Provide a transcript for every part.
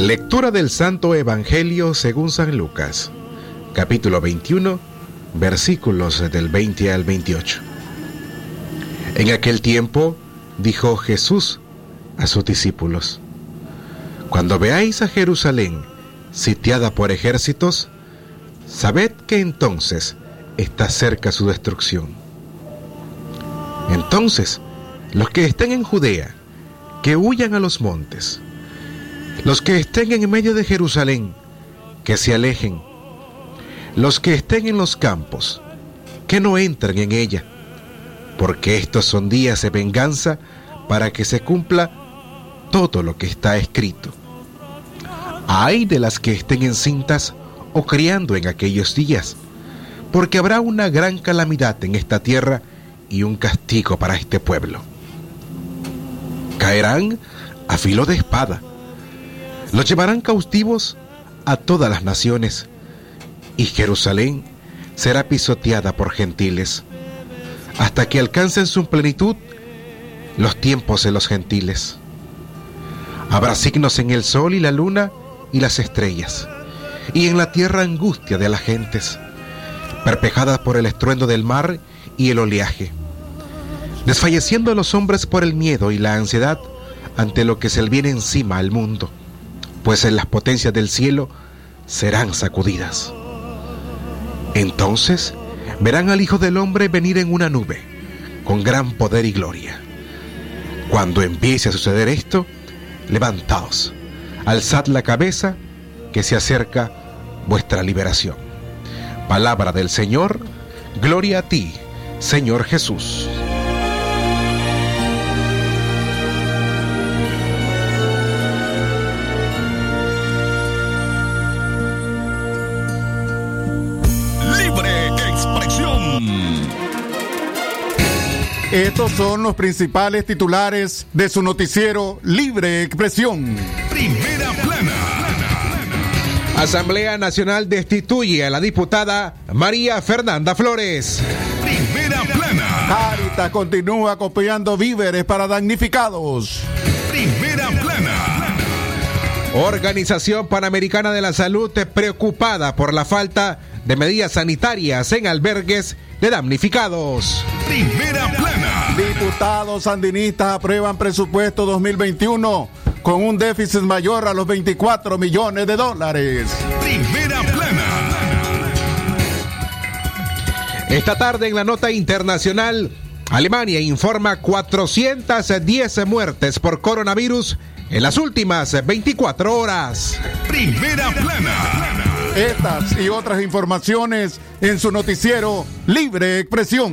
Lectura del Santo Evangelio según San Lucas, capítulo 21, versículos del 20 al 28. En aquel tiempo dijo Jesús a sus discípulos, Cuando veáis a Jerusalén sitiada por ejércitos, sabed que entonces está cerca su destrucción. Entonces, los que estén en Judea, que huyan a los montes, los que estén en medio de Jerusalén, que se alejen. Los que estén en los campos, que no entren en ella, porque estos son días de venganza para que se cumpla todo lo que está escrito. Hay de las que estén encintas o criando en aquellos días, porque habrá una gran calamidad en esta tierra y un castigo para este pueblo. Caerán a filo de espada los llevarán cautivos a todas las naciones, y Jerusalén será pisoteada por gentiles, hasta que alcancen su plenitud los tiempos de los gentiles. Habrá signos en el sol y la luna y las estrellas, y en la tierra angustia de las gentes, perpejadas por el estruendo del mar y el oleaje, desfalleciendo los hombres por el miedo y la ansiedad ante lo que se le viene encima al mundo pues en las potencias del cielo serán sacudidas. Entonces verán al Hijo del Hombre venir en una nube, con gran poder y gloria. Cuando empiece a suceder esto, levantaos, alzad la cabeza, que se acerca vuestra liberación. Palabra del Señor, gloria a ti, Señor Jesús. Estos son los principales titulares de su noticiero Libre Expresión. Primera plana. Asamblea Nacional destituye a la diputada María Fernanda Flores. Primera plana. Caritas continúa copiando víveres para damnificados. Primera plana. Organización Panamericana de la Salud preocupada por la falta de medidas sanitarias en albergues de damnificados. Primera plana. Diputados sandinistas aprueban presupuesto 2021 con un déficit mayor a los 24 millones de dólares. Primera plana. Esta tarde en la nota internacional, Alemania informa 410 muertes por coronavirus en las últimas 24 horas. Primera plana. Estas y otras informaciones en su noticiero Libre Expresión.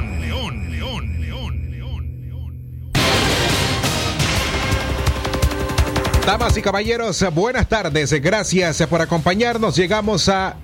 Damas y caballeros, buenas tardes. Gracias por acompañarnos. Llegamos a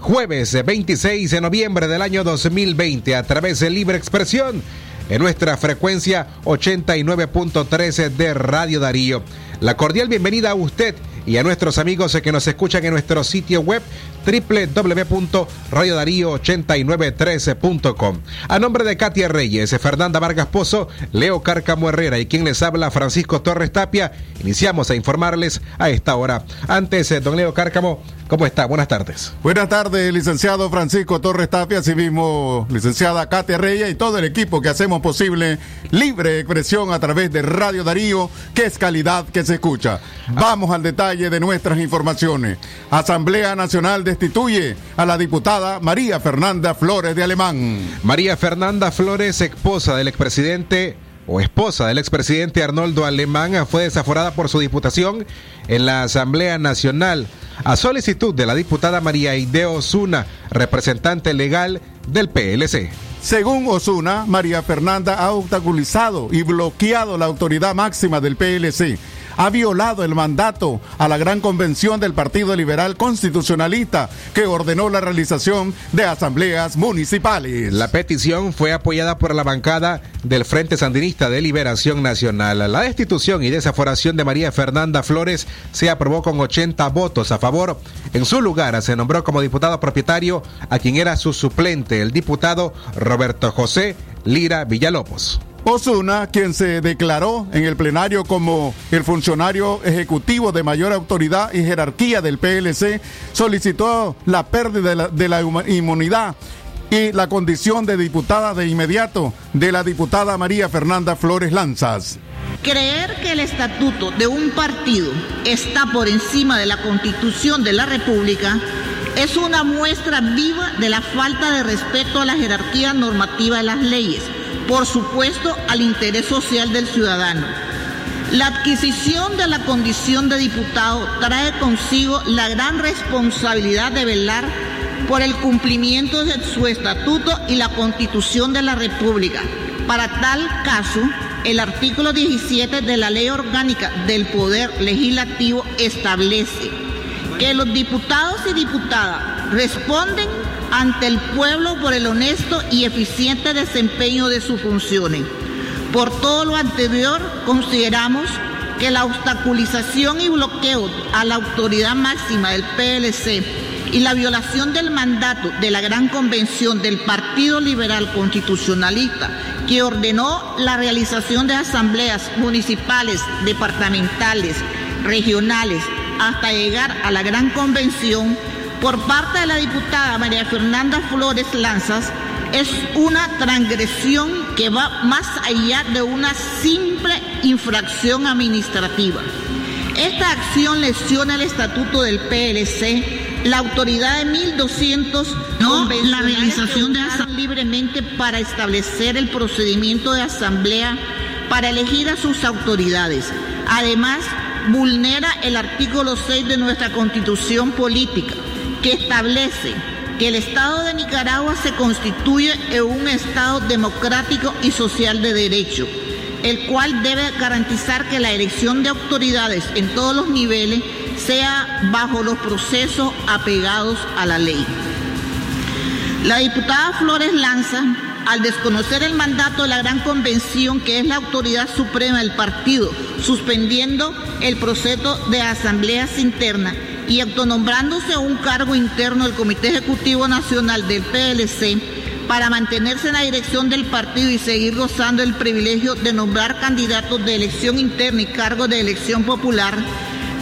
jueves 26 de noviembre del año 2020 a través de Libre Expresión en nuestra frecuencia 89.13 de Radio Darío. La cordial bienvenida a usted y a nuestros amigos que nos escuchan en nuestro sitio web www.radiodarío8913.com. A nombre de Katia Reyes, Fernanda Vargas Pozo, Leo Cárcamo Herrera y quien les habla Francisco Torres Tapia, iniciamos a informarles a esta hora. Antes, eh, don Leo Cárcamo, ¿cómo está? Buenas tardes. Buenas tardes, licenciado Francisco Torres Tapia, así mismo licenciada Katia Reyes y todo el equipo que hacemos posible libre expresión a través de Radio Darío, que es calidad que se escucha. Vamos al detalle de nuestras informaciones. Asamblea Nacional destituye a la diputada María Fernanda Flores de Alemán. María Fernanda Flores, esposa del expresidente o esposa del expresidente Arnoldo Alemán, fue desaforada por su diputación en la Asamblea Nacional a solicitud de la diputada María Ideo Osuna, representante legal del PLC. Según Osuna, María Fernanda ha obstaculizado y bloqueado la autoridad máxima del PLC ha violado el mandato a la gran convención del Partido Liberal Constitucionalista que ordenó la realización de asambleas municipales. La petición fue apoyada por la bancada del Frente Sandinista de Liberación Nacional. La destitución y desaforación de María Fernanda Flores se aprobó con 80 votos a favor. En su lugar se nombró como diputado propietario a quien era su suplente, el diputado Roberto José Lira Villalobos. Osuna, quien se declaró en el plenario como el funcionario ejecutivo de mayor autoridad y jerarquía del PLC, solicitó la pérdida de la, de la inmunidad y la condición de diputada de inmediato de la diputada María Fernanda Flores Lanzas. Creer que el estatuto de un partido está por encima de la constitución de la República es una muestra viva de la falta de respeto a la jerarquía normativa de las leyes por supuesto, al interés social del ciudadano. La adquisición de la condición de diputado trae consigo la gran responsabilidad de velar por el cumplimiento de su estatuto y la constitución de la República. Para tal caso, el artículo 17 de la Ley Orgánica del Poder Legislativo establece que los diputados y diputadas responden ante el pueblo por el honesto y eficiente desempeño de sus funciones. Por todo lo anterior, consideramos que la obstaculización y bloqueo a la autoridad máxima del PLC y la violación del mandato de la Gran Convención del Partido Liberal Constitucionalista, que ordenó la realización de asambleas municipales, departamentales, regionales, hasta llegar a la Gran Convención, por parte de la diputada María Fernanda Flores Lanzas es una transgresión que va más allá de una simple infracción administrativa. Esta acción lesiona el estatuto del PLC, la autoridad de 1200 no la realización de libremente para establecer el procedimiento de asamblea para elegir a sus autoridades. Además, vulnera el artículo 6 de nuestra Constitución política que establece que el Estado de Nicaragua se constituye en un Estado democrático y social de derecho, el cual debe garantizar que la elección de autoridades en todos los niveles sea bajo los procesos apegados a la ley. La diputada Flores Lanza, al desconocer el mandato de la Gran Convención, que es la autoridad suprema del partido, suspendiendo el proceso de asambleas internas, y autonombrándose un cargo interno del Comité Ejecutivo Nacional del PLC para mantenerse en la dirección del partido y seguir gozando el privilegio de nombrar candidatos de elección interna y cargos de elección popular,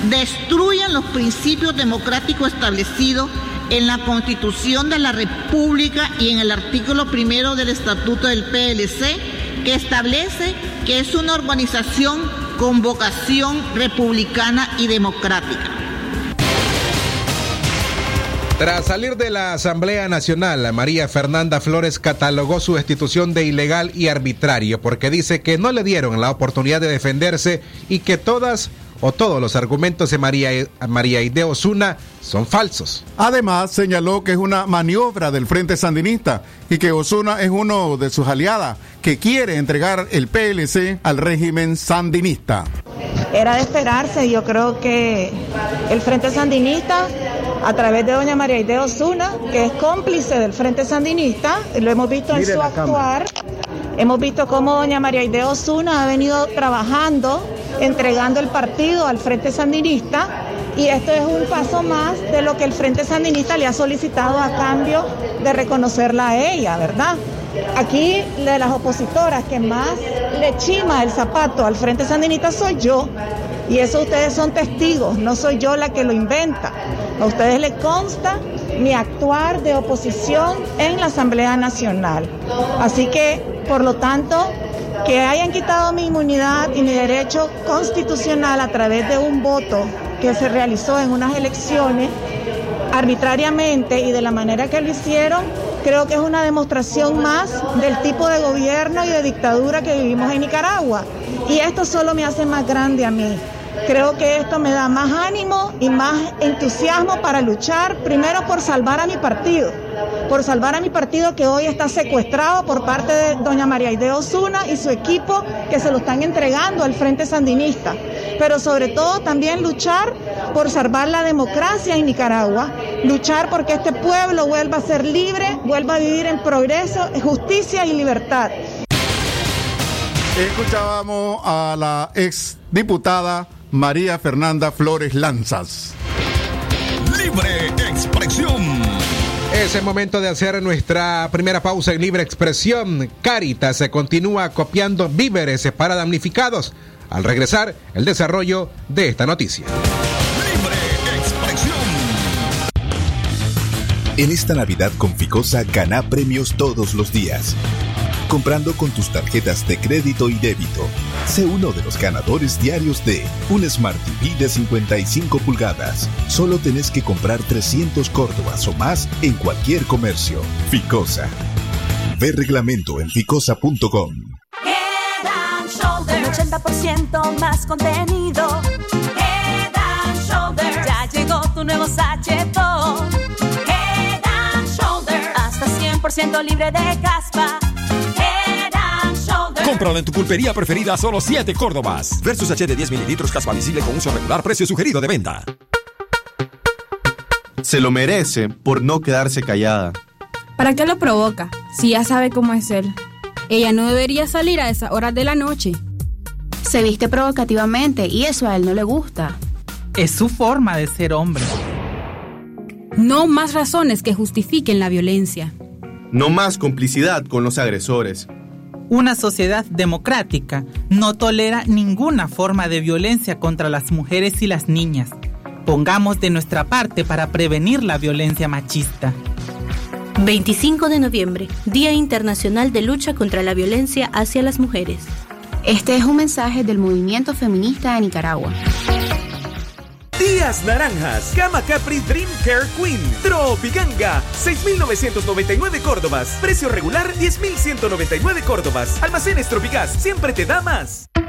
destruyen los principios democráticos establecidos en la Constitución de la República y en el artículo primero del Estatuto del PLC, que establece que es una organización con vocación republicana y democrática. Tras salir de la Asamblea Nacional, María Fernanda Flores catalogó su destitución de ilegal y arbitrario porque dice que no le dieron la oportunidad de defenderse y que todas o todos los argumentos de María, María Ide Osuna son falsos. Además, señaló que es una maniobra del Frente Sandinista y que Osuna es uno de sus aliadas que quiere entregar el PLC al régimen sandinista. Era de esperarse, yo creo que el Frente Sandinista a través de doña María Ide Osuna, que es cómplice del Frente Sandinista, lo hemos visto en su actuar. Hemos visto cómo doña María Ide Osuna ha venido trabajando, entregando el partido al Frente Sandinista y esto es un paso más de lo que el Frente Sandinista le ha solicitado a cambio de reconocerla a ella, ¿verdad? Aquí de las opositoras que más le chima el zapato al Frente Sandinista soy yo. Y eso ustedes son testigos, no soy yo la que lo inventa. A ustedes les consta mi actuar de oposición en la Asamblea Nacional. Así que, por lo tanto, que hayan quitado mi inmunidad y mi derecho constitucional a través de un voto que se realizó en unas elecciones arbitrariamente y de la manera que lo hicieron, creo que es una demostración más del tipo de gobierno y de dictadura que vivimos en Nicaragua. Y esto solo me hace más grande a mí. Creo que esto me da más ánimo y más entusiasmo para luchar, primero por salvar a mi partido, por salvar a mi partido que hoy está secuestrado por parte de doña María Aide Osuna y su equipo que se lo están entregando al Frente Sandinista. Pero sobre todo también luchar por salvar la democracia en Nicaragua, luchar porque este pueblo vuelva a ser libre, vuelva a vivir en progreso, justicia y libertad. Escuchábamos a la ex diputada María Fernanda Flores Lanzas. Libre expresión. Es el momento de hacer nuestra primera pausa en libre expresión. Caritas se continúa copiando víveres para damnificados. Al regresar, el desarrollo de esta noticia. Libre expresión. En esta Navidad con Ficosa gana premios todos los días. Comprando con tus tarjetas de crédito y débito. Sé uno de los ganadores diarios de un Smart TV de 55 pulgadas. Solo tenés que comprar 300 córdobas o más en cualquier comercio. Ficosa. Ve reglamento en ficosa.com. Head and Shoulders. 80% más contenido. Head and Shoulders. Ya llegó tu nuevo sachetón. Head and Shoulders. Hasta 100% libre de caspa. Cómpralo en tu pulpería preferida a solo 7 Córdobas. Versus H de 10 mililitros caspa visible con uso regular, precio sugerido de venta. Se lo merece por no quedarse callada. ¿Para qué lo provoca? Si ya sabe cómo es él. Ella no debería salir a esas horas de la noche. Se viste provocativamente y eso a él no le gusta. Es su forma de ser hombre. No más razones que justifiquen la violencia. No más complicidad con los agresores. Una sociedad democrática no tolera ninguna forma de violencia contra las mujeres y las niñas. Pongamos de nuestra parte para prevenir la violencia machista. 25 de noviembre, Día Internacional de Lucha contra la Violencia hacia las Mujeres. Este es un mensaje del movimiento feminista de Nicaragua. Naranjas, Gama Capri Dream Care Queen, Tropiganga, 6.999 Córdobas, precio regular 10.199 Córdobas, Almacenes Tropigas, siempre te da más.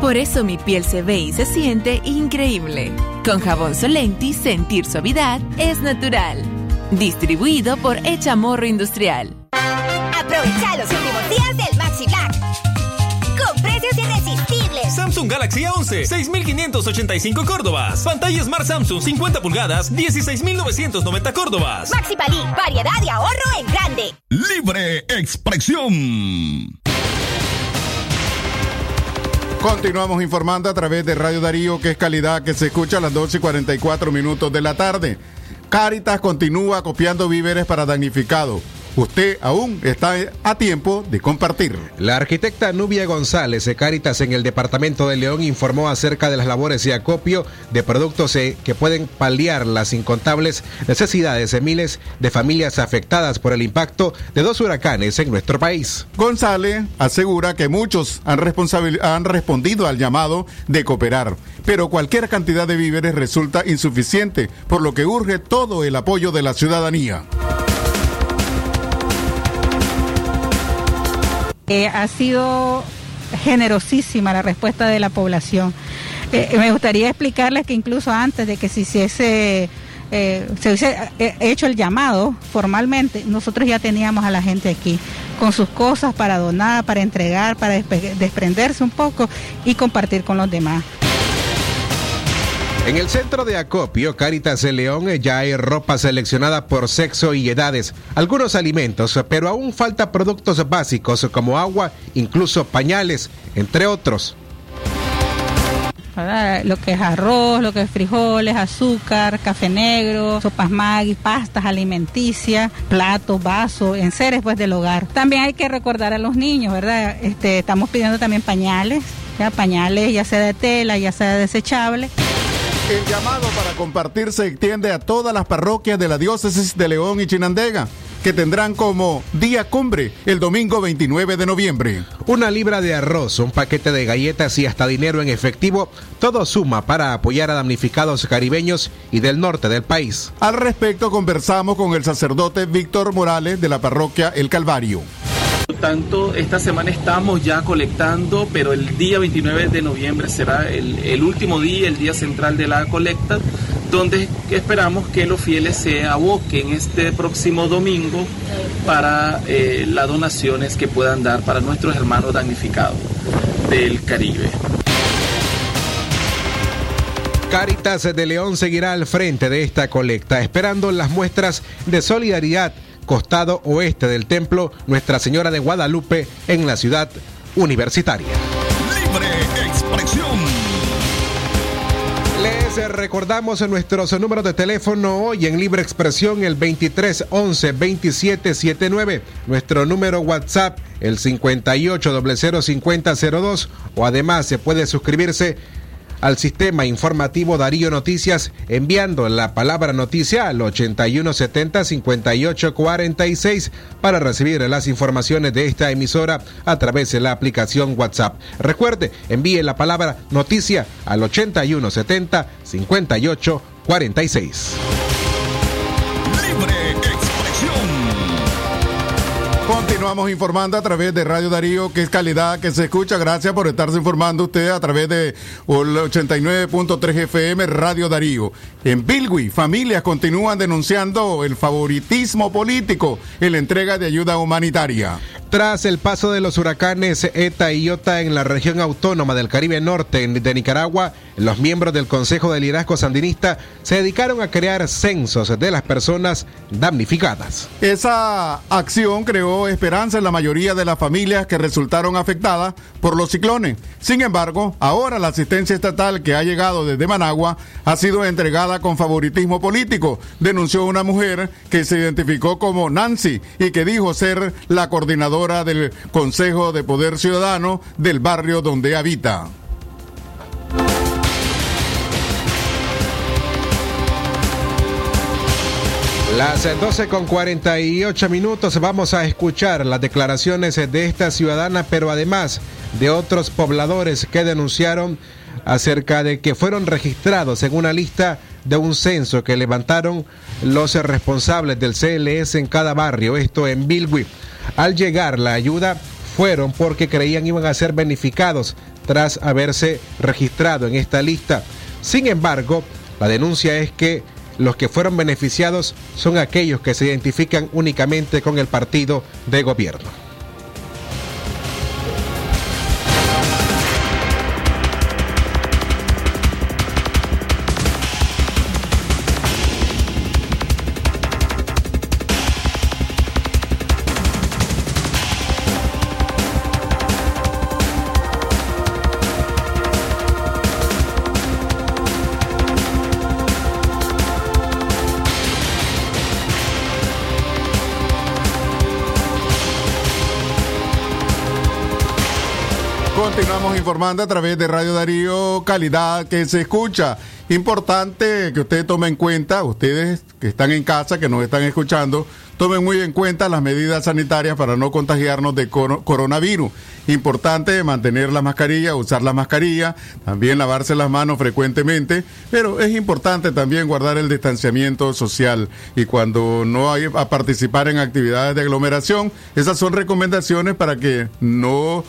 Por eso mi piel se ve y se siente increíble. Con jabón Solenti, sentir suavidad es natural. Distribuido por Echamorro Industrial. Aprovecha los últimos días del Maxi Black. Con precios irresistibles. Samsung Galaxy A11, 6.585 Córdobas. Pantalla Smart Samsung 50 pulgadas, 16.990 Córdobas. Maxi Palí, variedad y ahorro en grande. Libre expresión. Continuamos informando a través de Radio Darío, que es calidad que se escucha a las 12 y 44 minutos de la tarde. Caritas continúa copiando víveres para damnificados. Usted aún está a tiempo de compartir. La arquitecta Nubia González de Caritas en el departamento de León informó acerca de las labores de acopio de productos eh, que pueden paliar las incontables necesidades de miles de familias afectadas por el impacto de dos huracanes en nuestro país. González asegura que muchos han, han respondido al llamado de cooperar, pero cualquier cantidad de víveres resulta insuficiente, por lo que urge todo el apoyo de la ciudadanía. Eh, ha sido generosísima la respuesta de la población. Eh, me gustaría explicarles que incluso antes de que se hiciese, eh, se hubiese hecho el llamado formalmente, nosotros ya teníamos a la gente aquí con sus cosas para donar, para entregar, para desprenderse un poco y compartir con los demás. En el centro de acopio Caritas de León ya hay ropa seleccionada por sexo y edades, algunos alimentos, pero aún falta productos básicos como agua, incluso pañales, entre otros. Lo que es arroz, lo que es frijoles, azúcar, café negro, sopas maggi, pastas alimenticias, platos, vasos, enseres pues del hogar. También hay que recordar a los niños, ¿verdad? Este, estamos pidiendo también pañales, ya pañales ya sea de tela, ya sea desechable. El llamado para compartir se extiende a todas las parroquias de la diócesis de León y Chinandega, que tendrán como día cumbre el domingo 29 de noviembre. Una libra de arroz, un paquete de galletas y hasta dinero en efectivo, todo suma para apoyar a damnificados caribeños y del norte del país. Al respecto conversamos con el sacerdote Víctor Morales de la parroquia El Calvario. Por tanto, esta semana estamos ya colectando, pero el día 29 de noviembre será el, último día, el día central de la colecta, donde esperamos que los fieles se aboquen este próximo domingo para eh, las donaciones que puedan dar para nuestros hermanos damnificados del Caribe. Caritas de León seguirá al frente de esta colecta, esperando las muestras de solidaridad costado oeste del templo Nuestra Señora de Guadalupe en la ciudad universitaria. Libre expresión. Les recordamos nuestros números de teléfono hoy en Libre Expresión el 23 11 27 79, nuestro número WhatsApp el 58 00 50 02 o además se puede suscribirse al sistema informativo Darío Noticias enviando la palabra noticia al 8170-5846 para recibir las informaciones de esta emisora a través de la aplicación WhatsApp. Recuerde, envíe la palabra noticia al 8170-5846. Continuamos informando a través de Radio Darío, que es calidad que se escucha. Gracias por estarse informando usted a través de el 89.3 FM Radio Darío. En Bilwi, familias continúan denunciando el favoritismo político en la entrega de ayuda humanitaria. Tras el paso de los huracanes ETA y IOTA en la región autónoma del Caribe Norte de Nicaragua, los miembros del Consejo de Liderazgo Sandinista se dedicaron a crear censos de las personas damnificadas. Esa acción creó esperanza en la mayoría de las familias que resultaron afectadas por los ciclones. Sin embargo, ahora la asistencia estatal que ha llegado desde Managua ha sido entregada con favoritismo político, denunció una mujer que se identificó como Nancy y que dijo ser la coordinadora del Consejo de Poder Ciudadano del barrio donde habita. Las 12 con 48 minutos vamos a escuchar las declaraciones de esta ciudadana, pero además de otros pobladores que denunciaron acerca de que fueron registrados en una lista de un censo que levantaron los responsables del CLS en cada barrio, esto en Bilwi. Al llegar la ayuda fueron porque creían iban a ser beneficiados tras haberse registrado en esta lista. Sin embargo, la denuncia es que los que fueron beneficiados son aquellos que se identifican únicamente con el partido de gobierno. A través de Radio Darío, calidad que se escucha. Importante que usted tome en cuenta, ustedes que están en casa, que nos están escuchando, tomen muy en cuenta las medidas sanitarias para no contagiarnos de coronavirus. Importante mantener la mascarilla, usar la mascarilla, también lavarse las manos frecuentemente, pero es importante también guardar el distanciamiento social y cuando no hay a participar en actividades de aglomeración, esas son recomendaciones para que no,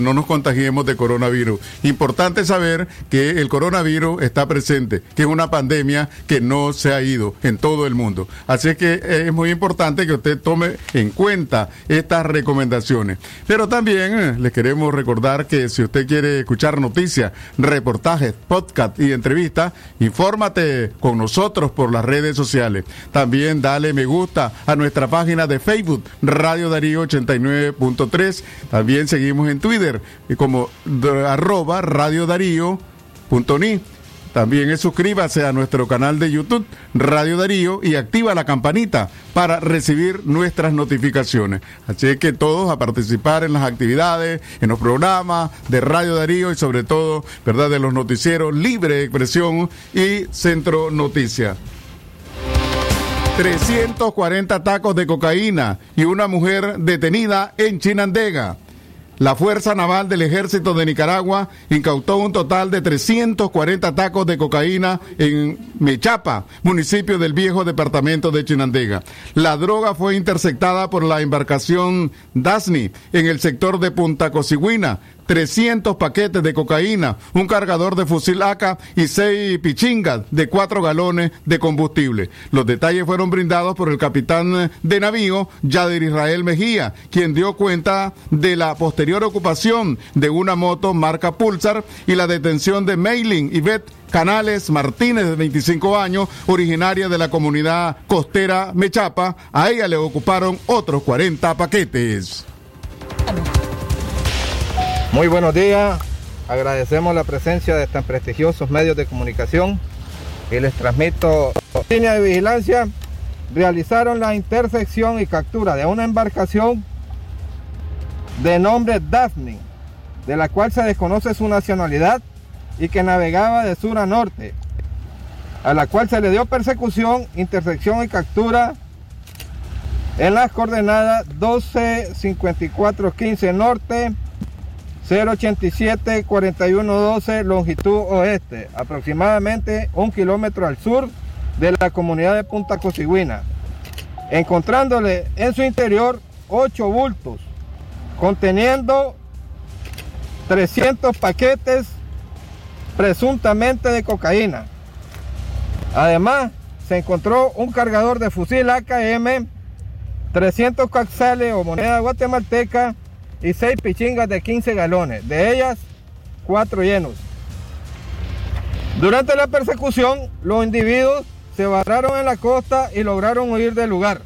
no nos contagiemos de coronavirus. Importante saber que el coronavirus está presente que es una pandemia que no se ha ido en todo el mundo. Así que eh, es muy importante que usted tome en cuenta estas recomendaciones. Pero también eh, le queremos recordar que si usted quiere escuchar noticias, reportajes, podcast y entrevistas, infórmate con nosotros por las redes sociales. También dale me gusta a nuestra página de Facebook, Radio Darío 89.3. También seguimos en Twitter como arroba Radio Darío. También suscríbase a nuestro canal de YouTube Radio Darío y activa la campanita para recibir nuestras notificaciones. Así que todos a participar en las actividades, en los programas de Radio Darío y sobre todo, ¿verdad?, de los noticieros Libre Expresión y Centro Noticias. 340 tacos de cocaína y una mujer detenida en Chinandega. La Fuerza Naval del Ejército de Nicaragua incautó un total de 340 tacos de cocaína en Mechapa, municipio del viejo departamento de Chinandega. La droga fue interceptada por la embarcación Dasni en el sector de Punta Cosigüina. 300 paquetes de cocaína, un cargador de fusil AK y seis pichingas de cuatro galones de combustible. Los detalles fueron brindados por el capitán de navío, Yadir Israel Mejía, quien dio cuenta de la posterior ocupación de una moto marca Pulsar y la detención de Mailing Yvette Canales Martínez, de 25 años, originaria de la comunidad costera Mechapa. A ella le ocuparon otros 40 paquetes. Muy buenos días, agradecemos la presencia de tan prestigiosos medios de comunicación y les transmito línea de vigilancia. Realizaron la intersección y captura de una embarcación de nombre Daphne, de la cual se desconoce su nacionalidad y que navegaba de sur a norte, a la cual se le dio persecución, intersección y captura en las coordenadas 12 54 15 norte 087 4112 longitud oeste, aproximadamente un kilómetro al sur de la comunidad de Punta Cosigüina, encontrándole en su interior ocho bultos conteniendo 300 paquetes presuntamente de cocaína. Además, se encontró un cargador de fusil AKM, 300 caxales o moneda guatemalteca y 6 pichingas de 15 galones, de ellas 4 llenos. Durante la persecución, los individuos se barraron en la costa y lograron huir del lugar,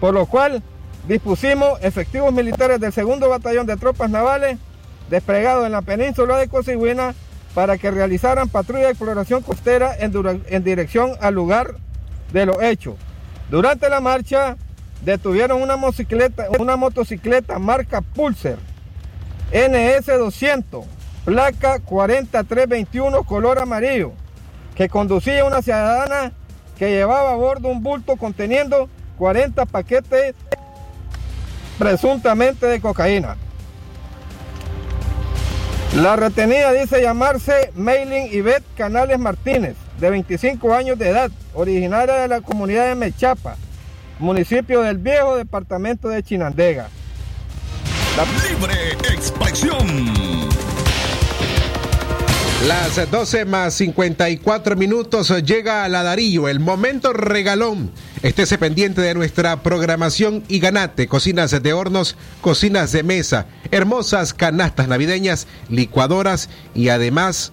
por lo cual dispusimos efectivos militares del segundo batallón de tropas navales desplegados en la península de Cosigüina para que realizaran patrulla de exploración costera en, en dirección al lugar de los hechos. Durante la marcha detuvieron una motocicleta, marca Pulsar NS200, placa 4321 color amarillo, que conducía una ciudadana que llevaba a bordo un bulto conteniendo 40 paquetes presuntamente de cocaína. La retenida dice llamarse Mailing Yvette Canales Martínez, de 25 años de edad, originaria de la comunidad de Mechapa, municipio del viejo departamento de Chinandega. Libre expresión. Las 12 más 54 minutos llega a la Darío, el momento regalón. Estése pendiente de nuestra programación y ganate cocinas de hornos, cocinas de mesa, hermosas canastas navideñas, licuadoras y además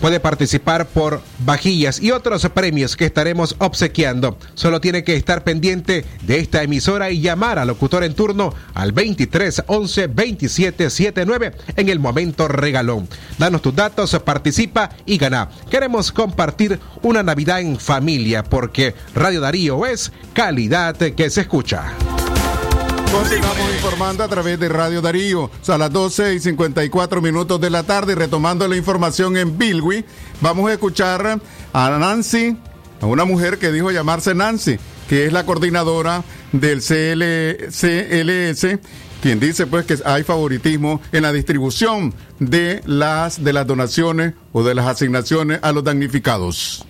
puede participar por vajillas y otros premios que estaremos obsequiando. Solo tiene que estar pendiente de esta emisora y llamar al locutor en turno al 23 11 27 79 en el momento regalón. Danos tus datos, participa y gana. Queremos compartir una Navidad en familia porque Radio Darío es calidad que se escucha. Continuamos informando a través de Radio Darío. A las 12 y 54 minutos de la tarde, retomando la información en Bilwi, vamos a escuchar a Nancy, a una mujer que dijo llamarse Nancy, que es la coordinadora del CL CLS, quien dice pues que hay favoritismo en la distribución de las de las donaciones o de las asignaciones a los damnificados.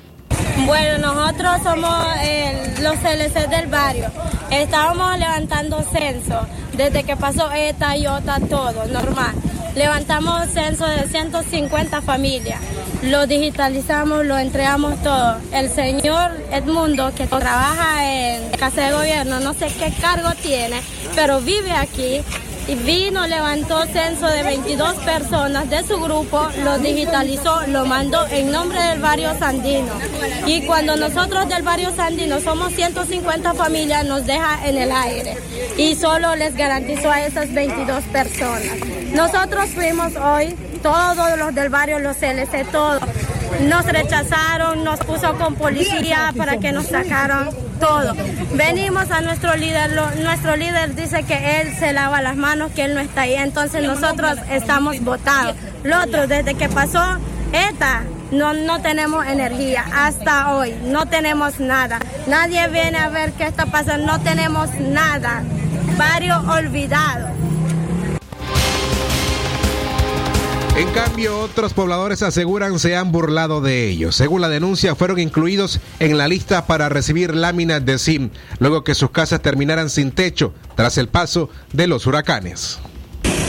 Bueno, nosotros somos eh, los CLC del barrio. Estábamos levantando censo desde que pasó esta y otra, todo normal. Levantamos censo de 150 familias lo digitalizamos, lo entregamos todo. El señor Edmundo, que trabaja en Casa de Gobierno, no sé qué cargo tiene, pero vive aquí y vino, levantó censo de 22 personas de su grupo, lo digitalizó, lo mandó en nombre del barrio Sandino. Y cuando nosotros del barrio Sandino somos 150 familias, nos deja en el aire. Y solo les garantizó a esas 22 personas. Nosotros fuimos hoy, todos los del barrio, los CLC, todos. Nos rechazaron, nos puso con policía para que nos sacaran todo. Venimos a nuestro líder, nuestro líder dice que él se lava las manos, que él no está ahí, entonces nosotros estamos votados. Lo otro, desde que pasó esta, no, no tenemos energía hasta hoy, no tenemos nada. Nadie viene a ver qué está pasando, no tenemos nada. Barrio olvidado. En cambio, otros pobladores aseguran se han burlado de ellos. Según la denuncia, fueron incluidos en la lista para recibir láminas de SIM, luego que sus casas terminaran sin techo tras el paso de los huracanes.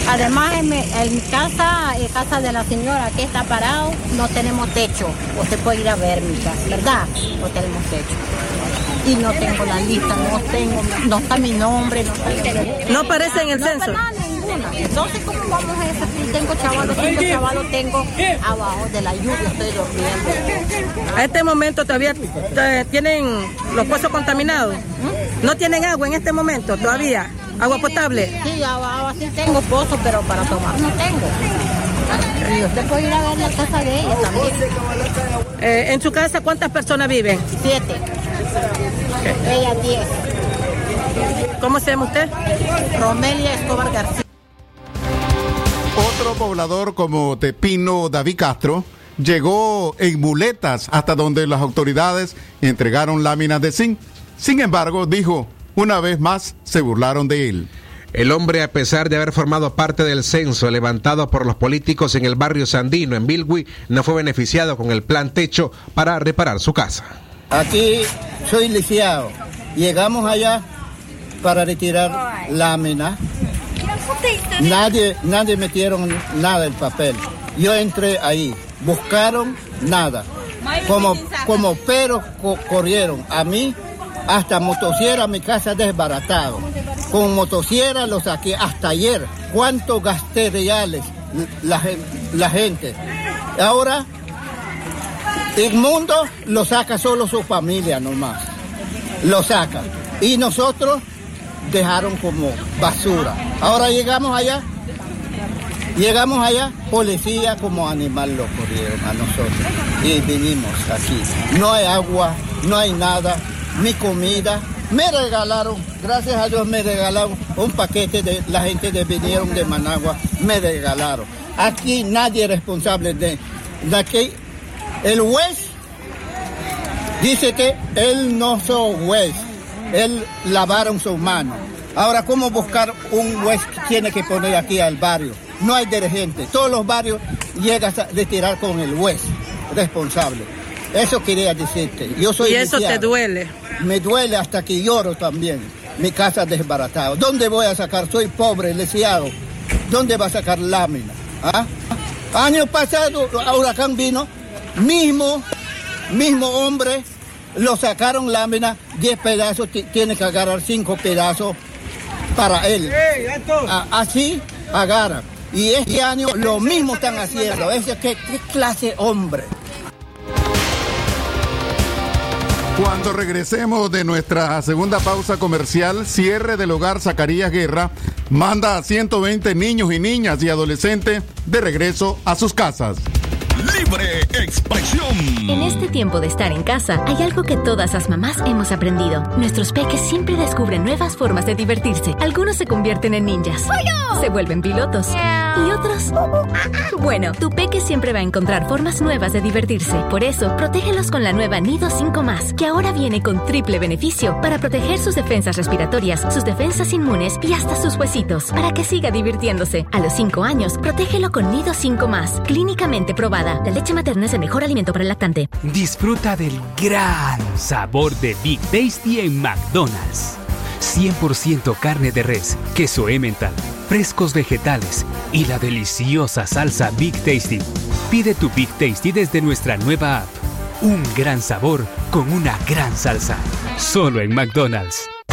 Además, en mi, en mi casa, en casa de la señora que está parado, no tenemos techo. Usted puede ir a ver mi casa, ¿verdad? No tenemos techo. Y no tengo la lista, no tengo, no está mi nombre, no está mi- ¿No aparece en el no, censo? No, ninguna. Entonces, ¿cómo vamos a eso? Tengo chavalos, tengo chavalos, tengo abajo de la lluvia, estoy durmiendo. A este momento todavía eh, tienen los pozos contaminados. ¿No tienen agua en este momento todavía? ¿Agua potable? Sí, agua, sí tengo pozo, pero para tomar no tengo. Y usted puede ir a ver la casa de ella también. Eh, ¿En su casa cuántas personas viven? Siete. Ella diez. ¿Cómo se llama usted? Romelia Escobar García. Otro poblador como Tepino David Castro llegó en muletas hasta donde las autoridades entregaron láminas de zinc. Sin embargo, dijo, una vez más se burlaron de él. El hombre, a pesar de haber formado parte del censo levantado por los políticos en el barrio Sandino, en Bilwi, no fue beneficiado con el plan techo para reparar su casa. Aquí soy lisiado. Llegamos allá para retirar lámina. Nadie, nadie metieron nada en papel. Yo entré ahí, buscaron nada. Como, como perros co- corrieron. A mí, hasta motosierra mi casa desbaratado. Con motosierra lo saqué hasta ayer. ¿Cuánto gasté reales la, la gente? Ahora el mundo lo saca solo su familia nomás. Lo saca. Y nosotros dejaron como basura. Ahora llegamos allá. Llegamos allá, policía como animal lo corrieron a nosotros. Y vinimos aquí. No hay agua, no hay nada, ni comida. Me regalaron, gracias a Dios me regalaron un paquete de la gente que vinieron de Managua, me regalaron. Aquí nadie es responsable de, de que el juez dice que él no es juez, él lavaron sus manos. Ahora, ¿cómo buscar un juez que tiene que poner aquí al barrio? No hay dirigente. Todos los barrios llegas a retirar con el juez responsable. Eso quería decirte. Yo soy ¿Y eso te duele? Me duele hasta que lloro también. Mi casa desbaratada. ¿Dónde voy a sacar? Soy pobre, lisiado. ¿Dónde va a sacar lámina? ¿Ah? Año pasado, huracán vino, mismo, mismo hombre, lo sacaron lámina, 10 pedazos, ti- tiene que agarrar 5 pedazos para él. A- así agarra. Y este año lo mismo están haciendo. Ese, ¿qué, qué clase de hombre? Cuando regresemos de nuestra segunda pausa comercial, cierre del hogar Zacarías Guerra manda a 120 niños y niñas y adolescentes de regreso a sus casas. Libre expresión. En este tiempo de estar en casa, hay algo que todas las mamás hemos aprendido. Nuestros peques siempre descubren nuevas formas de divertirse. Algunos se convierten en ninjas. Se vuelven pilotos. Y otros... Bueno, tu peque siempre va a encontrar formas nuevas de divertirse. Por eso, protégelos con la nueva Nido 5 más, que ahora viene con triple beneficio para proteger sus defensas respiratorias, sus defensas inmunes y hasta sus huesitos, para que siga divirtiéndose. A los 5 años, protégelo con Nido 5 más, clínicamente probada. La leche materna el mejor alimento para el lactante. Disfruta del gran sabor de Big Tasty en McDonald's. 100% carne de res, queso Emmental, frescos vegetales y la deliciosa salsa Big Tasty. Pide tu Big Tasty desde nuestra nueva app. Un gran sabor con una gran salsa. Solo en McDonald's.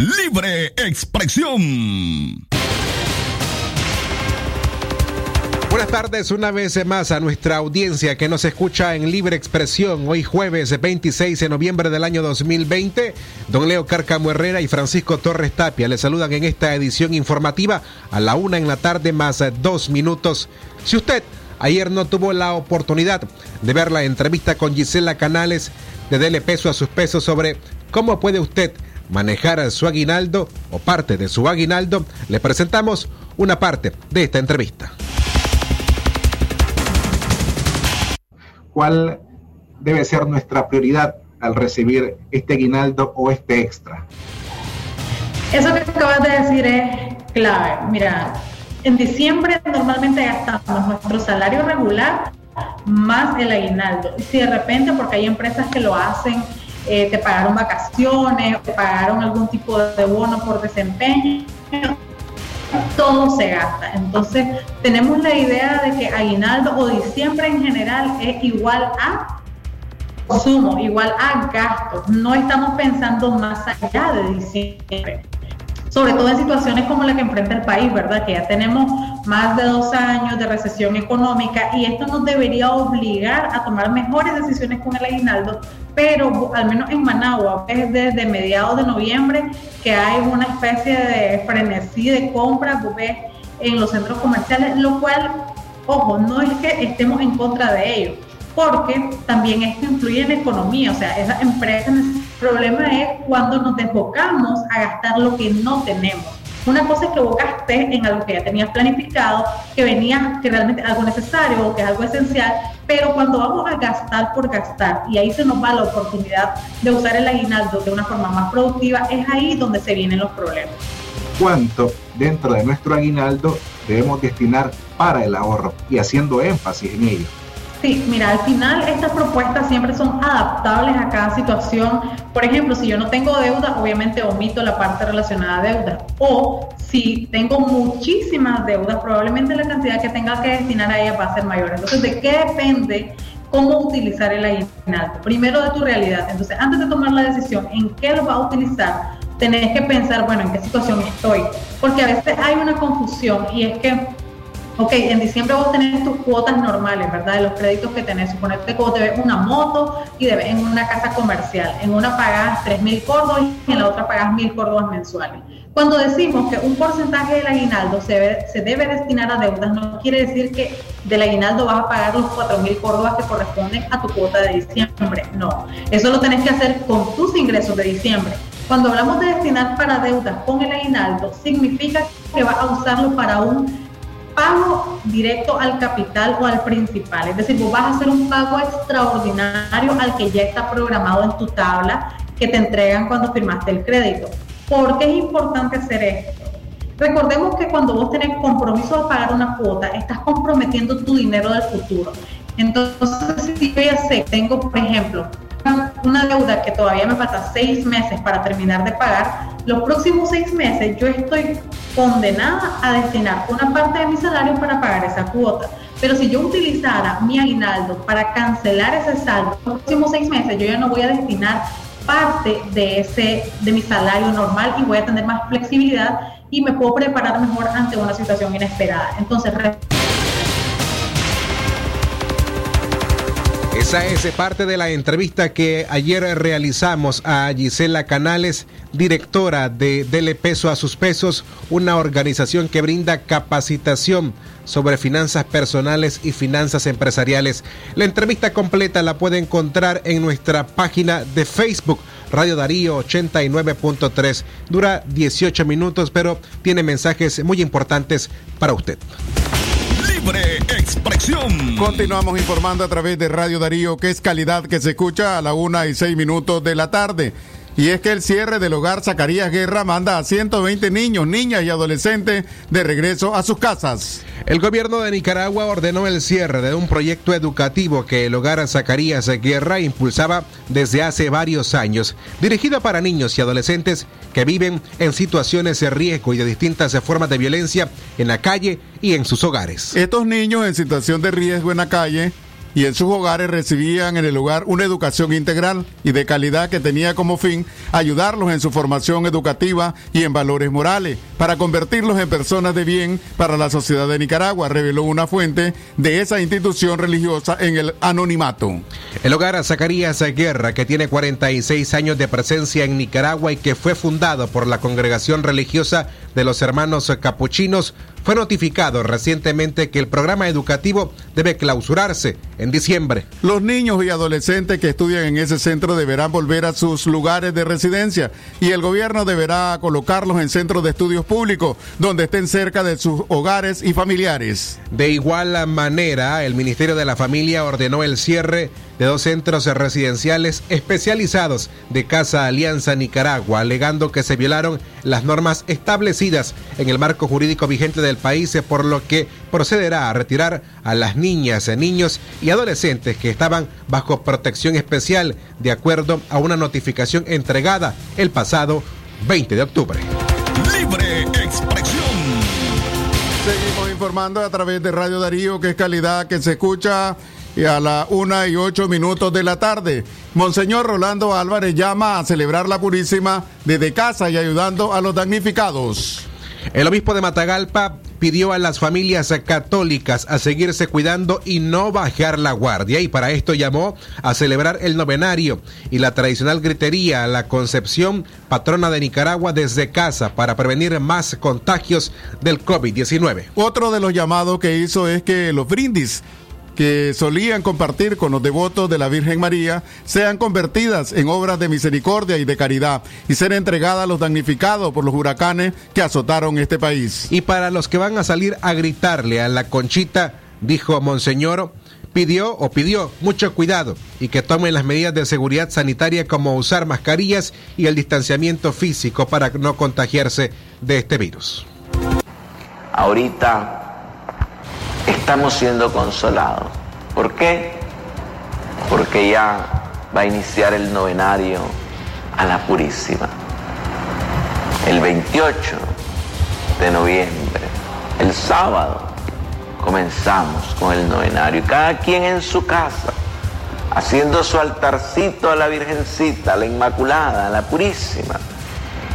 Libre expresión. Buenas tardes una vez más a nuestra audiencia que nos escucha en Libre Expresión hoy jueves 26 de noviembre del año 2020. Don Leo Carcamo Herrera y Francisco Torres Tapia les saludan en esta edición informativa a la una en la tarde más dos minutos. Si usted ayer no tuvo la oportunidad de ver la entrevista con Gisela Canales, de Dele Peso a sus pesos sobre cómo puede usted manejar su aguinaldo o parte de su aguinaldo, le presentamos una parte de esta entrevista. ¿Cuál debe ser nuestra prioridad al recibir este aguinaldo o este extra? Eso que acabas de decir es clave. Mira, en diciembre normalmente gastamos nuestro salario regular más el aguinaldo. Y si de repente, porque hay empresas que lo hacen eh, te pagaron vacaciones, te pagaron algún tipo de bono por desempeño, todo se gasta. Entonces, tenemos la idea de que aguinaldo o diciembre en general es igual a consumo, igual a gastos. No estamos pensando más allá de diciembre sobre todo en situaciones como la que enfrenta el país, ¿verdad? Que ya tenemos más de dos años de recesión económica y esto nos debería obligar a tomar mejores decisiones con el aguinaldo, pero al menos en Managua, es desde mediados de noviembre que hay una especie de frenesí de compras, en los centros comerciales, lo cual, ojo, no es que estemos en contra de ello, porque también esto influye en la economía, o sea, esas empresas, problema es cuando nos desbocamos a gastar lo que no tenemos. Una cosa es que vos gastes en algo que ya tenías planificado, que venía, que realmente algo necesario o que es algo esencial, pero cuando vamos a gastar por gastar y ahí se nos va la oportunidad de usar el aguinaldo de una forma más productiva, es ahí donde se vienen los problemas. ¿Cuánto dentro de nuestro aguinaldo debemos destinar para el ahorro y haciendo énfasis en ello? Sí, mira, al final estas propuestas siempre son adaptables a cada situación. Por ejemplo, si yo no tengo deuda, obviamente omito la parte relacionada a deuda. O si tengo muchísimas deudas, probablemente la cantidad que tenga que destinar a ella va a ser mayor. Entonces, ¿de qué depende cómo utilizar el aguinaldo? Primero de tu realidad. Entonces, antes de tomar la decisión en qué lo va a utilizar, tenés que pensar, bueno, en qué situación estoy. Porque a veces hay una confusión y es que Ok, en diciembre vos tenés tus cuotas normales, ¿verdad? De los créditos que tenés. Suponete que vos debes una moto y debes en una casa comercial. En una pagás 3.000 córdobas y en la otra pagás 1.000 córdobas mensuales. Cuando decimos que un porcentaje del aguinaldo se debe, se debe destinar a deudas, no quiere decir que del aguinaldo vas a pagar los 4.000 córdobas que corresponden a tu cuota de diciembre. No, eso lo tenés que hacer con tus ingresos de diciembre. Cuando hablamos de destinar para deudas con el aguinaldo, significa que vas a usarlo para un pago directo al capital o al principal. Es decir, vos vas a hacer un pago extraordinario al que ya está programado en tu tabla que te entregan cuando firmaste el crédito. ¿Por qué es importante hacer esto? Recordemos que cuando vos tenés compromiso de pagar una cuota, estás comprometiendo tu dinero del futuro. Entonces, si yo ya sé, tengo, por ejemplo, una deuda que todavía me falta seis meses para terminar de pagar, los próximos seis meses yo estoy condenada a destinar una parte de mi salario para pagar esa cuota. Pero si yo utilizara mi aguinaldo para cancelar ese saldo, los próximos seis meses yo ya no voy a destinar parte de ese de mi salario normal y voy a tener más flexibilidad y me puedo preparar mejor ante una situación inesperada. Entonces, Esa es parte de la entrevista que ayer realizamos a Gisela Canales, directora de Dele Peso a sus Pesos, una organización que brinda capacitación sobre finanzas personales y finanzas empresariales. La entrevista completa la puede encontrar en nuestra página de Facebook. Radio Darío 89.3. Dura 18 minutos, pero tiene mensajes muy importantes para usted. Libre expresión. Continuamos informando a través de Radio Darío, que es calidad que se escucha a la una y seis minutos de la tarde. Y es que el cierre del hogar Zacarías Guerra manda a 120 niños, niñas y adolescentes de regreso a sus casas. El gobierno de Nicaragua ordenó el cierre de un proyecto educativo que el hogar Zacarías Guerra impulsaba desde hace varios años, dirigido para niños y adolescentes que viven en situaciones de riesgo y de distintas formas de violencia en la calle y en sus hogares. Estos niños en situación de riesgo en la calle y en sus hogares recibían en el lugar una educación integral y de calidad que tenía como fin ayudarlos en su formación educativa y en valores morales para convertirlos en personas de bien para la sociedad de Nicaragua, reveló una fuente de esa institución religiosa en el anonimato. El hogar Zacarías Guerra, que tiene 46 años de presencia en Nicaragua y que fue fundado por la congregación religiosa de los hermanos capuchinos, fue notificado recientemente que el programa educativo debe clausurarse en diciembre. Los niños y adolescentes que estudian en ese centro deberán volver a sus lugares de residencia y el gobierno deberá colocarlos en centros de estudios públicos donde estén cerca de sus hogares y familiares. De igual manera, el Ministerio de la Familia ordenó el cierre de dos centros residenciales especializados de Casa Alianza Nicaragua, alegando que se violaron las normas establecidas en el marco jurídico vigente del país, por lo que procederá a retirar a las niñas, niños y adolescentes que estaban bajo protección especial, de acuerdo a una notificación entregada el pasado 20 de octubre. Libre expresión. Seguimos informando a través de Radio Darío, que es calidad que se escucha y a la una y ocho minutos de la tarde. Monseñor Rolando Álvarez llama a celebrar la Purísima desde casa y ayudando a los damnificados. El obispo de Matagalpa pidió a las familias católicas a seguirse cuidando y no bajar la guardia y para esto llamó a celebrar el novenario y la tradicional gritería a la Concepción, patrona de Nicaragua, desde casa para prevenir más contagios del COVID-19. Otro de los llamados que hizo es que los brindis que solían compartir con los devotos de la Virgen María sean convertidas en obras de misericordia y de caridad y ser entregadas a los damnificados por los huracanes que azotaron este país. Y para los que van a salir a gritarle a la conchita, dijo Monseñor, pidió o pidió mucho cuidado y que tomen las medidas de seguridad sanitaria como usar mascarillas y el distanciamiento físico para no contagiarse de este virus. Ahorita estamos siendo consolados. ¿Por qué? Porque ya va a iniciar el novenario a la Purísima. El 28 de noviembre, el sábado, comenzamos con el novenario. Cada quien en su casa, haciendo su altarcito a la Virgencita, a la Inmaculada, a la Purísima.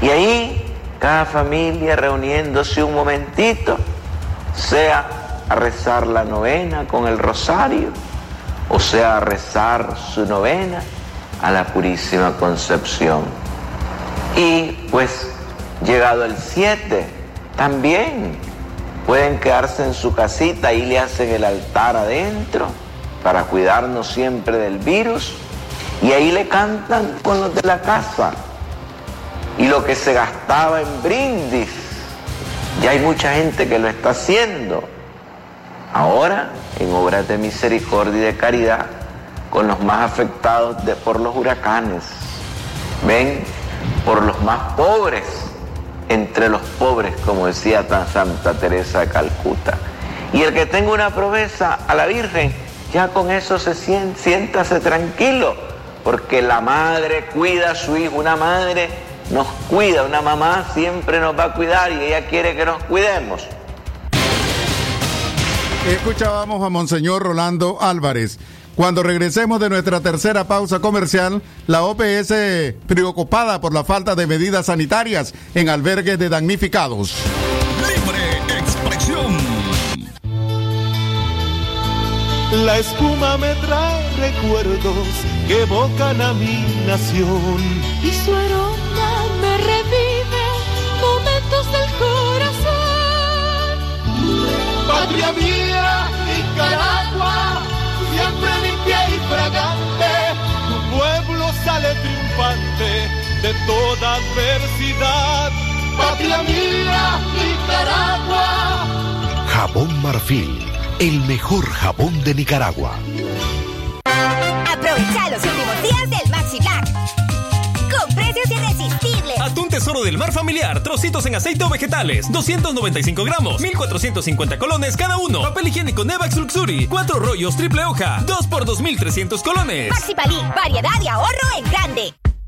Y ahí, cada familia reuniéndose un momentito, sea a rezar la novena con el rosario, o sea, a rezar su novena a la Purísima Concepción. Y pues, llegado el 7, también pueden quedarse en su casita y le hacen el altar adentro para cuidarnos siempre del virus. Y ahí le cantan con los de la casa. Y lo que se gastaba en brindis, ya hay mucha gente que lo está haciendo ahora en obras de misericordia y de caridad con los más afectados por los huracanes. Ven, por los más pobres, entre los pobres, como decía tan Santa Teresa de Calcuta. Y el que tenga una promesa a la Virgen, ya con eso se siéntase tranquilo, porque la madre cuida a su hijo, una madre nos cuida, una mamá siempre nos va a cuidar y ella quiere que nos cuidemos. Escuchábamos a Monseñor Rolando Álvarez. Cuando regresemos de nuestra tercera pausa comercial, la OPS preocupada por la falta de medidas sanitarias en albergues de damnificados. Libre expresión. La espuma me trae recuerdos que evocan a mi nación. Y su aroma me Patria mía, Nicaragua, siempre limpia y fragante. Tu pueblo sale triunfante de toda adversidad. Patria mía, Nicaragua. Jabón Marfil, el mejor jabón de Nicaragua. Aprovecha los últimos días del Maxi Black. Con precios irresistibles. Tesoro del Mar Familiar, trocitos en aceite o vegetales, 295 gramos, 1450 colones cada uno. Papel higiénico Nevax Luxury, 4 rollos triple hoja, 2 por 2300 colones. Maxi Palí, variedad y ahorro en grande.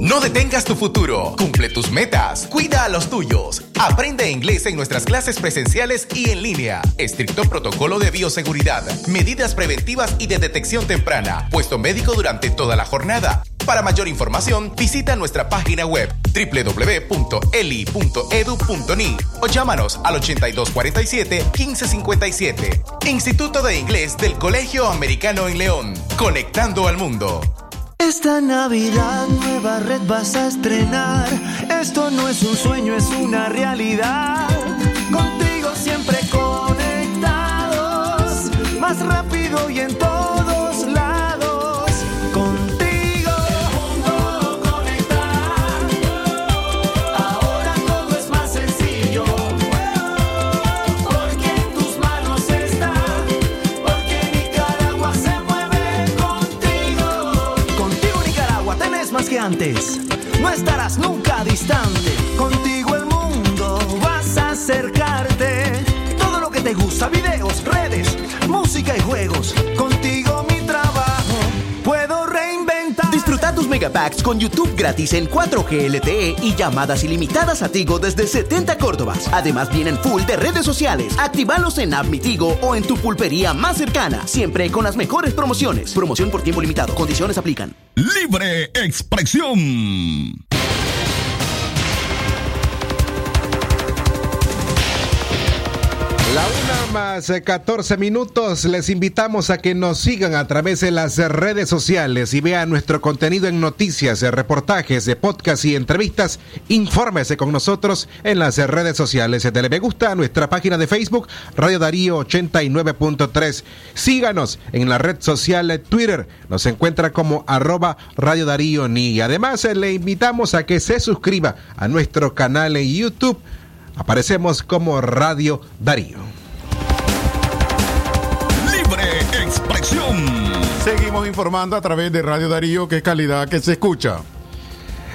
no detengas tu futuro, cumple tus metas, cuida a los tuyos. Aprende inglés en nuestras clases presenciales y en línea. Estricto protocolo de bioseguridad, medidas preventivas y de detección temprana, puesto médico durante toda la jornada. Para mayor información, visita nuestra página web www.eli.edu.ni o llámanos al 8247-1557. Instituto de Inglés del Colegio Americano en León. Conectando al mundo. Esta Navidad nueva red vas a estrenar. Esto no es un sueño, es una realidad. Contigo siempre conectados, más rápido y en todos No estarás nunca distante. Contigo el mundo vas a acercarte. Todo lo que te gusta, videos, redes, música y juegos. Megapacks con YouTube gratis en 4G LTE y llamadas ilimitadas a Tigo desde 70 Córdobas. Además vienen full de redes sociales. Actívalos en App Mi Tigo o en tu pulpería más cercana. Siempre con las mejores promociones. Promoción por tiempo limitado. Condiciones aplican. Libre expresión. La más eh, 14 minutos. Les invitamos a que nos sigan a través de las redes sociales y vean nuestro contenido en noticias, eh, reportajes, de podcast y entrevistas. Infórmese con nosotros en las redes sociales. Dele me gusta a nuestra página de Facebook, Radio Darío 89.3. Síganos en la red social eh, Twitter. Nos encuentra como arroba Radio Darío Ni. Además, eh, le invitamos a que se suscriba a nuestro canal en YouTube. Aparecemos como Radio Darío. Seguimos informando a través de Radio Darío, que es calidad que se escucha.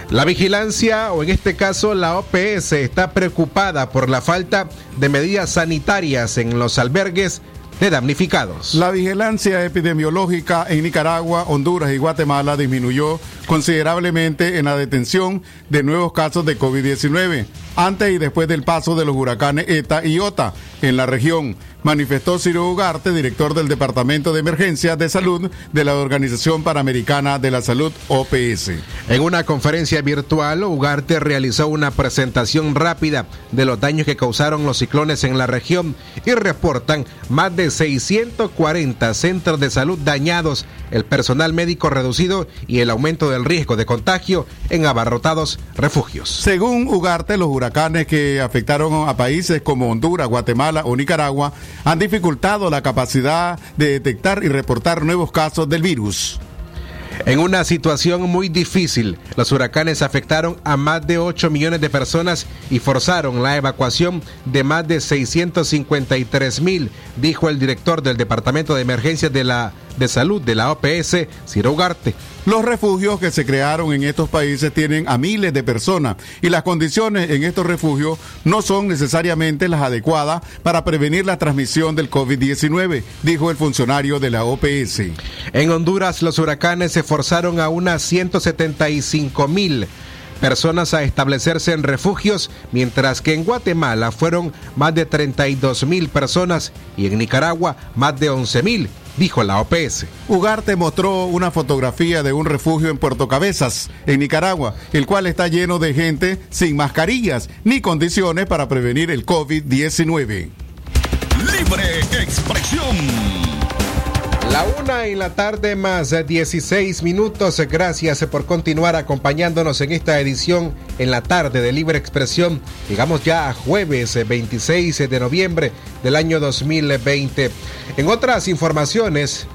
La vigilancia, o en este caso la OPS, está preocupada por la falta de medidas sanitarias en los albergues de damnificados. La vigilancia epidemiológica en Nicaragua, Honduras y Guatemala disminuyó considerablemente en la detención de nuevos casos de COVID-19 antes y después del paso de los huracanes ETA y OTA en la región, manifestó Ciro Ugarte, director del Departamento de Emergencia de Salud de la Organización Panamericana de la Salud, OPS. En una conferencia virtual, Ugarte realizó una presentación rápida de los daños que causaron los ciclones en la región y reportan más de 640 centros de salud dañados, el personal médico reducido y el aumento del riesgo de contagio en abarrotados refugios. Según Ugarte, los huracanes que afectaron a países como Honduras, Guatemala o Nicaragua han dificultado la capacidad de detectar y reportar nuevos casos del virus. En una situación muy difícil, los huracanes afectaron a más de 8 millones de personas y forzaron la evacuación de más de 653 mil, dijo el director del Departamento de Emergencias de la de Salud de la OPS, Ciro Ugarte. Los refugios que se crearon en estos países tienen a miles de personas y las condiciones en estos refugios no son necesariamente las adecuadas para prevenir la transmisión del COVID-19, dijo el funcionario de la OPS. En Honduras los huracanes se forzaron a unas 175 mil personas a establecerse en refugios, mientras que en Guatemala fueron más de 32 mil personas y en Nicaragua más de 11 mil dijo la OPS. Ugarte mostró una fotografía de un refugio en Puerto Cabezas, en Nicaragua, el cual está lleno de gente sin mascarillas ni condiciones para prevenir el COVID-19. Libre expresión. La una en la tarde más 16 minutos. Gracias por continuar acompañándonos en esta edición en la tarde de Libre Expresión. Llegamos ya a jueves 26 de noviembre del año 2020. En otras informaciones,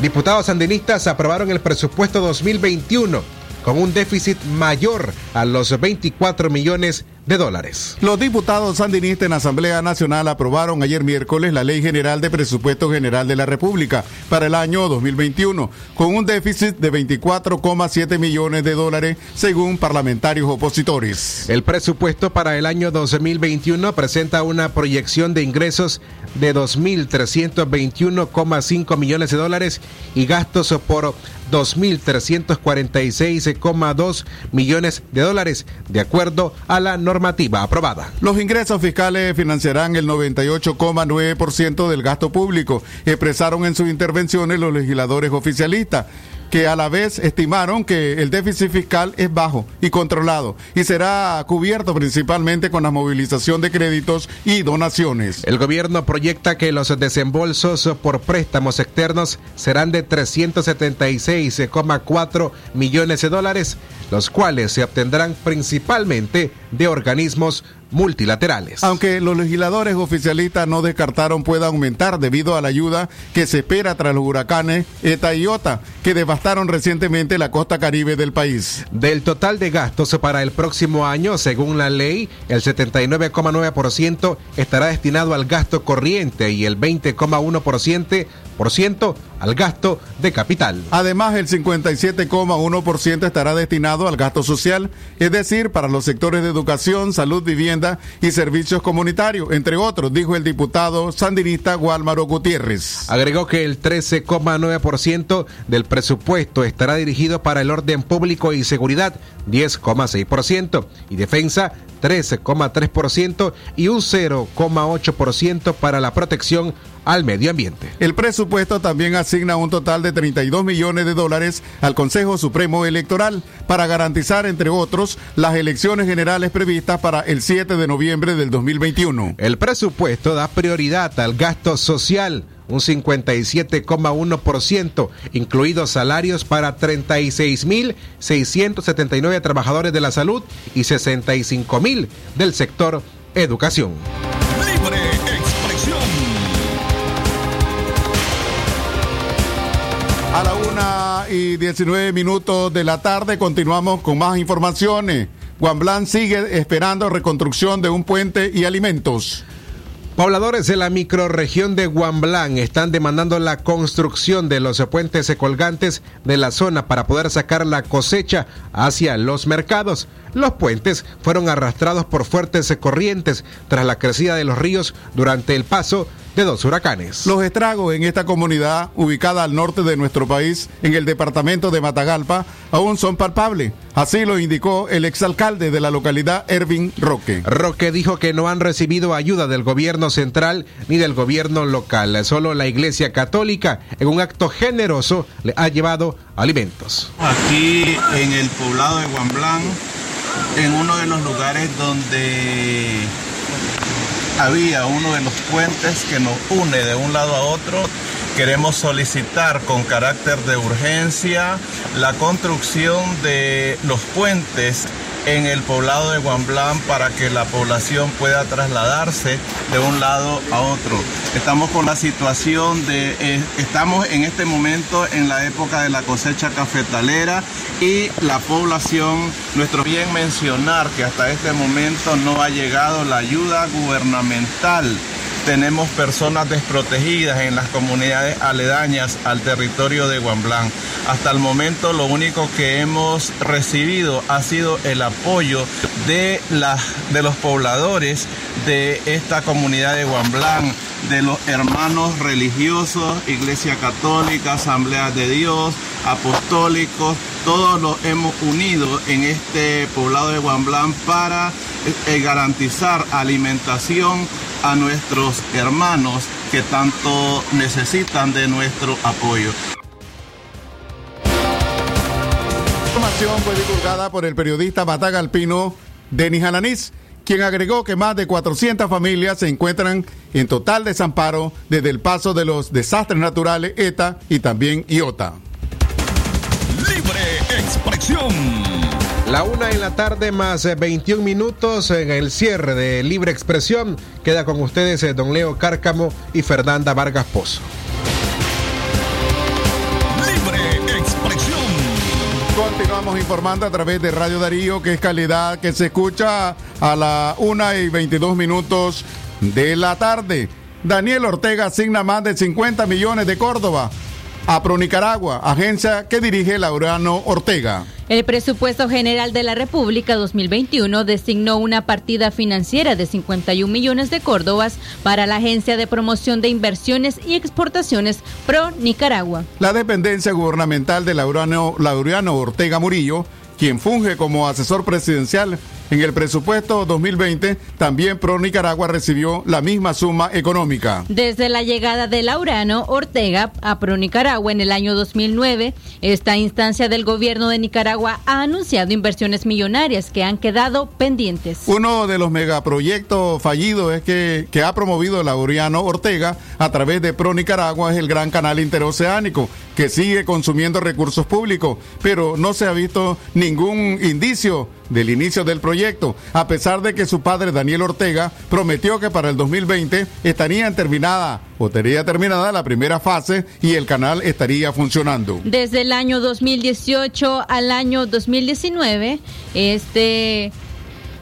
diputados sandinistas aprobaron el presupuesto 2021 con un déficit mayor a los 24 millones de dólares. Los diputados sandinistas en la Asamblea Nacional aprobaron ayer miércoles la Ley General de Presupuesto General de la República para el año 2021, con un déficit de 24,7 millones de dólares, según parlamentarios opositores. El presupuesto para el año 2021 presenta una proyección de ingresos de 2.321,5 millones de dólares y gastos por 2.346,2 millones de dólares, de acuerdo a la normativa aprobada. Los ingresos fiscales financiarán el 98,9% del gasto público, expresaron en sus intervenciones los legisladores oficialistas que a la vez estimaron que el déficit fiscal es bajo y controlado y será cubierto principalmente con la movilización de créditos y donaciones. El gobierno proyecta que los desembolsos por préstamos externos serán de 376,4 millones de dólares, los cuales se obtendrán principalmente de organismos multilaterales. Aunque los legisladores oficialistas no descartaron pueda aumentar debido a la ayuda que se espera tras los huracanes ETA y OTA, que devastaron recientemente la costa caribe del país. Del total de gastos para el próximo año, según la ley, el 79,9% estará destinado al gasto corriente y el 20,1% por ciento al gasto de capital. Además, el 57,1% estará destinado al gasto social, es decir, para los sectores de educación, salud, vivienda y servicios comunitarios, entre otros, dijo el diputado sandinista Guálmaro Gutiérrez. Agregó que el 13,9% del presupuesto estará dirigido para el orden público y seguridad, 10,6%, y defensa, 13,3% y un 0,8% para la protección al medio ambiente. El presupuesto también asigna un total de 32 millones de dólares al Consejo Supremo Electoral para garantizar, entre otros, las elecciones generales previstas para el 7 de noviembre del 2021. El presupuesto da prioridad al gasto social un 57,1%, incluidos salarios para 36.679 trabajadores de la salud y 65.000 del sector educación. Y 19 minutos de la tarde continuamos con más informaciones. Guamblán sigue esperando reconstrucción de un puente y alimentos. Pobladores de la microrregión de Guamblán están demandando la construcción de los puentes colgantes de la zona para poder sacar la cosecha hacia los mercados. Los puentes fueron arrastrados por fuertes corrientes tras la crecida de los ríos durante el paso de dos huracanes. Los estragos en esta comunidad, ubicada al norte de nuestro país, en el departamento de Matagalpa, aún son palpables. Así lo indicó el exalcalde de la localidad, Ervin Roque. Roque dijo que no han recibido ayuda del gobierno central ni del gobierno local. Solo la Iglesia Católica, en un acto generoso, le ha llevado alimentos. Aquí en el poblado de Guamblán, en uno de los lugares donde había uno de los puentes que nos une de un lado a otro. Queremos solicitar con carácter de urgencia la construcción de los puentes en el poblado de Guamblán para que la población pueda trasladarse de un lado a otro. Estamos con la situación de, eh, estamos en este momento en la época de la cosecha cafetalera y la población, nuestro bien mencionar que hasta este momento no ha llegado la ayuda gubernamental tenemos personas desprotegidas en las comunidades aledañas al territorio de Guamblán. Hasta el momento lo único que hemos recibido ha sido el apoyo de, de los pobladores de esta comunidad de Guamblán, de los hermanos religiosos, Iglesia Católica, Asamblea de Dios, apostólicos, todos los hemos unido en este poblado de Guamblán para eh, garantizar alimentación a nuestros hermanos que tanto necesitan de nuestro apoyo. Información fue divulgada por el periodista Matagalpino Denis Alanís, quien agregó que más de 400 familias se encuentran en total desamparo desde el paso de los desastres naturales ETA y también IOTA. Expresión. La una en la tarde más 21 minutos en el cierre de Libre Expresión. Queda con ustedes eh, don Leo Cárcamo y Fernanda Vargas Pozo. Libre expresión. Continuamos informando a través de Radio Darío, que es calidad que se escucha a la una y 22 minutos de la tarde. Daniel Ortega asigna más de 50 millones de Córdoba a Pronicaragua, agencia que dirige Laureano Ortega. El presupuesto general de la República 2021 designó una partida financiera de 51 millones de córdobas para la Agencia de Promoción de Inversiones y Exportaciones Pro Nicaragua. La dependencia gubernamental de Laureano, Laureano Ortega Murillo, quien funge como asesor presidencial en el presupuesto 2020, también Pro Nicaragua recibió la misma suma económica. Desde la llegada de Laurano Ortega a Pro Nicaragua en el año 2009, esta instancia del gobierno de Nicaragua ha anunciado inversiones millonarias que han quedado pendientes. Uno de los megaproyectos fallidos es que, que ha promovido Laureano Ortega a través de Pro Nicaragua es el Gran Canal Interoceánico, que sigue consumiendo recursos públicos, pero no se ha visto ningún indicio del inicio del proyecto, a pesar de que su padre Daniel Ortega prometió que para el 2020 estaría terminada o estaría terminada la primera fase y el canal estaría funcionando. Desde el año 2018 al año 2019, este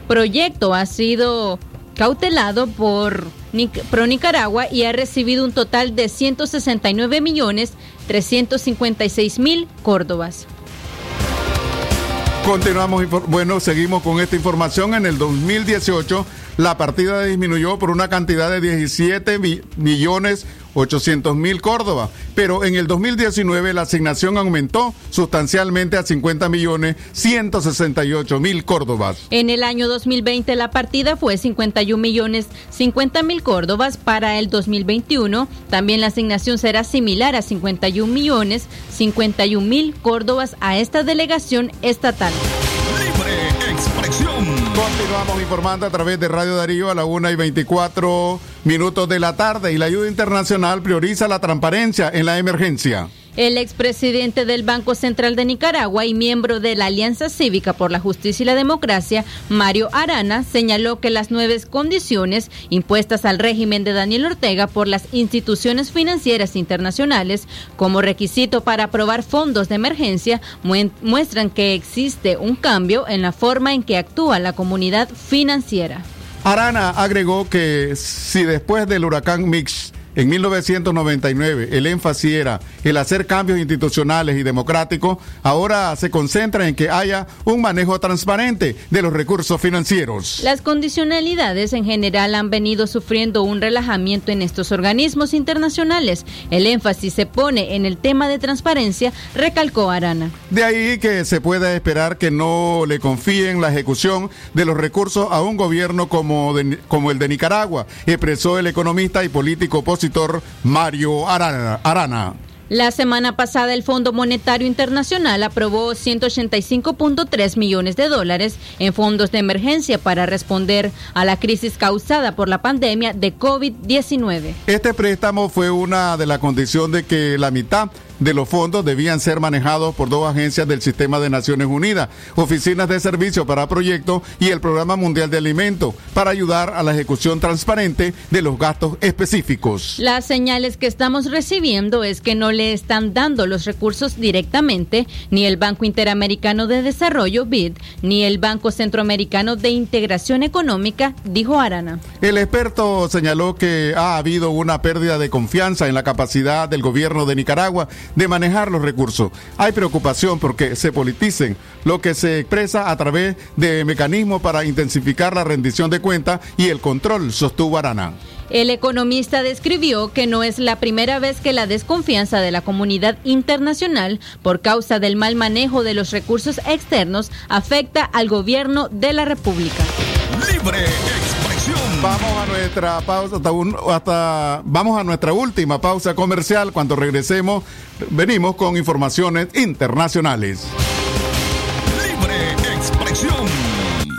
proyecto ha sido cautelado por Pro Nicaragua y ha recibido un total de 169 millones 356 mil córdobas. Continuamos, bueno, seguimos con esta información. En el 2018, la partida disminuyó por una cantidad de 17 millones 800 mil Córdoba, pero en el 2019 la asignación aumentó sustancialmente a 50 millones 168 mil Córdobas. En el año 2020 la partida fue 51 millones 50 mil Córdobas. Para el 2021 también la asignación será similar a 51 millones 51 mil Córdobas a esta delegación estatal. Libre expresión. Continuamos informando a través de Radio Darío a la 1 y 24 minutos de la tarde y la ayuda internacional prioriza la transparencia en la emergencia. El expresidente del Banco Central de Nicaragua y miembro de la Alianza Cívica por la Justicia y la Democracia, Mario Arana, señaló que las nueve condiciones impuestas al régimen de Daniel Ortega por las instituciones financieras internacionales como requisito para aprobar fondos de emergencia muestran que existe un cambio en la forma en que actúa la comunidad financiera. Arana agregó que si después del huracán Mix en 1999 el énfasis era el hacer cambios institucionales y democráticos, ahora se concentra en que haya un manejo transparente de los recursos financieros. Las condicionalidades en general han venido sufriendo un relajamiento en estos organismos internacionales. El énfasis se pone en el tema de transparencia, recalcó Arana. De ahí que se pueda esperar que no le confíen la ejecución de los recursos a un gobierno como, de- como el de Nicaragua, expresó el economista y político opositor Mario Arana. Arana. La semana pasada el Fondo Monetario Internacional aprobó 185.3 millones de dólares en fondos de emergencia para responder a la crisis causada por la pandemia de COVID-19. Este préstamo fue una de las condiciones de que la mitad de los fondos debían ser manejados por dos agencias del sistema de Naciones Unidas, Oficinas de Servicio para Proyectos y el Programa Mundial de Alimentos, para ayudar a la ejecución transparente de los gastos específicos. Las señales que estamos recibiendo es que no le están dando los recursos directamente ni el Banco Interamericano de Desarrollo, BID, ni el Banco Centroamericano de Integración Económica, dijo Arana. El experto señaló que ha habido una pérdida de confianza en la capacidad del gobierno de Nicaragua de manejar los recursos. Hay preocupación porque se politicen, lo que se expresa a través de mecanismos para intensificar la rendición de cuentas y el control, sostuvo Arana. El economista describió que no es la primera vez que la desconfianza de la comunidad internacional por causa del mal manejo de los recursos externos afecta al gobierno de la República. Libre expresión. Vamos a nuestra pausa, hasta, un- hasta- vamos a nuestra última pausa comercial. Cuando regresemos, venimos con informaciones internacionales. Libre expresión.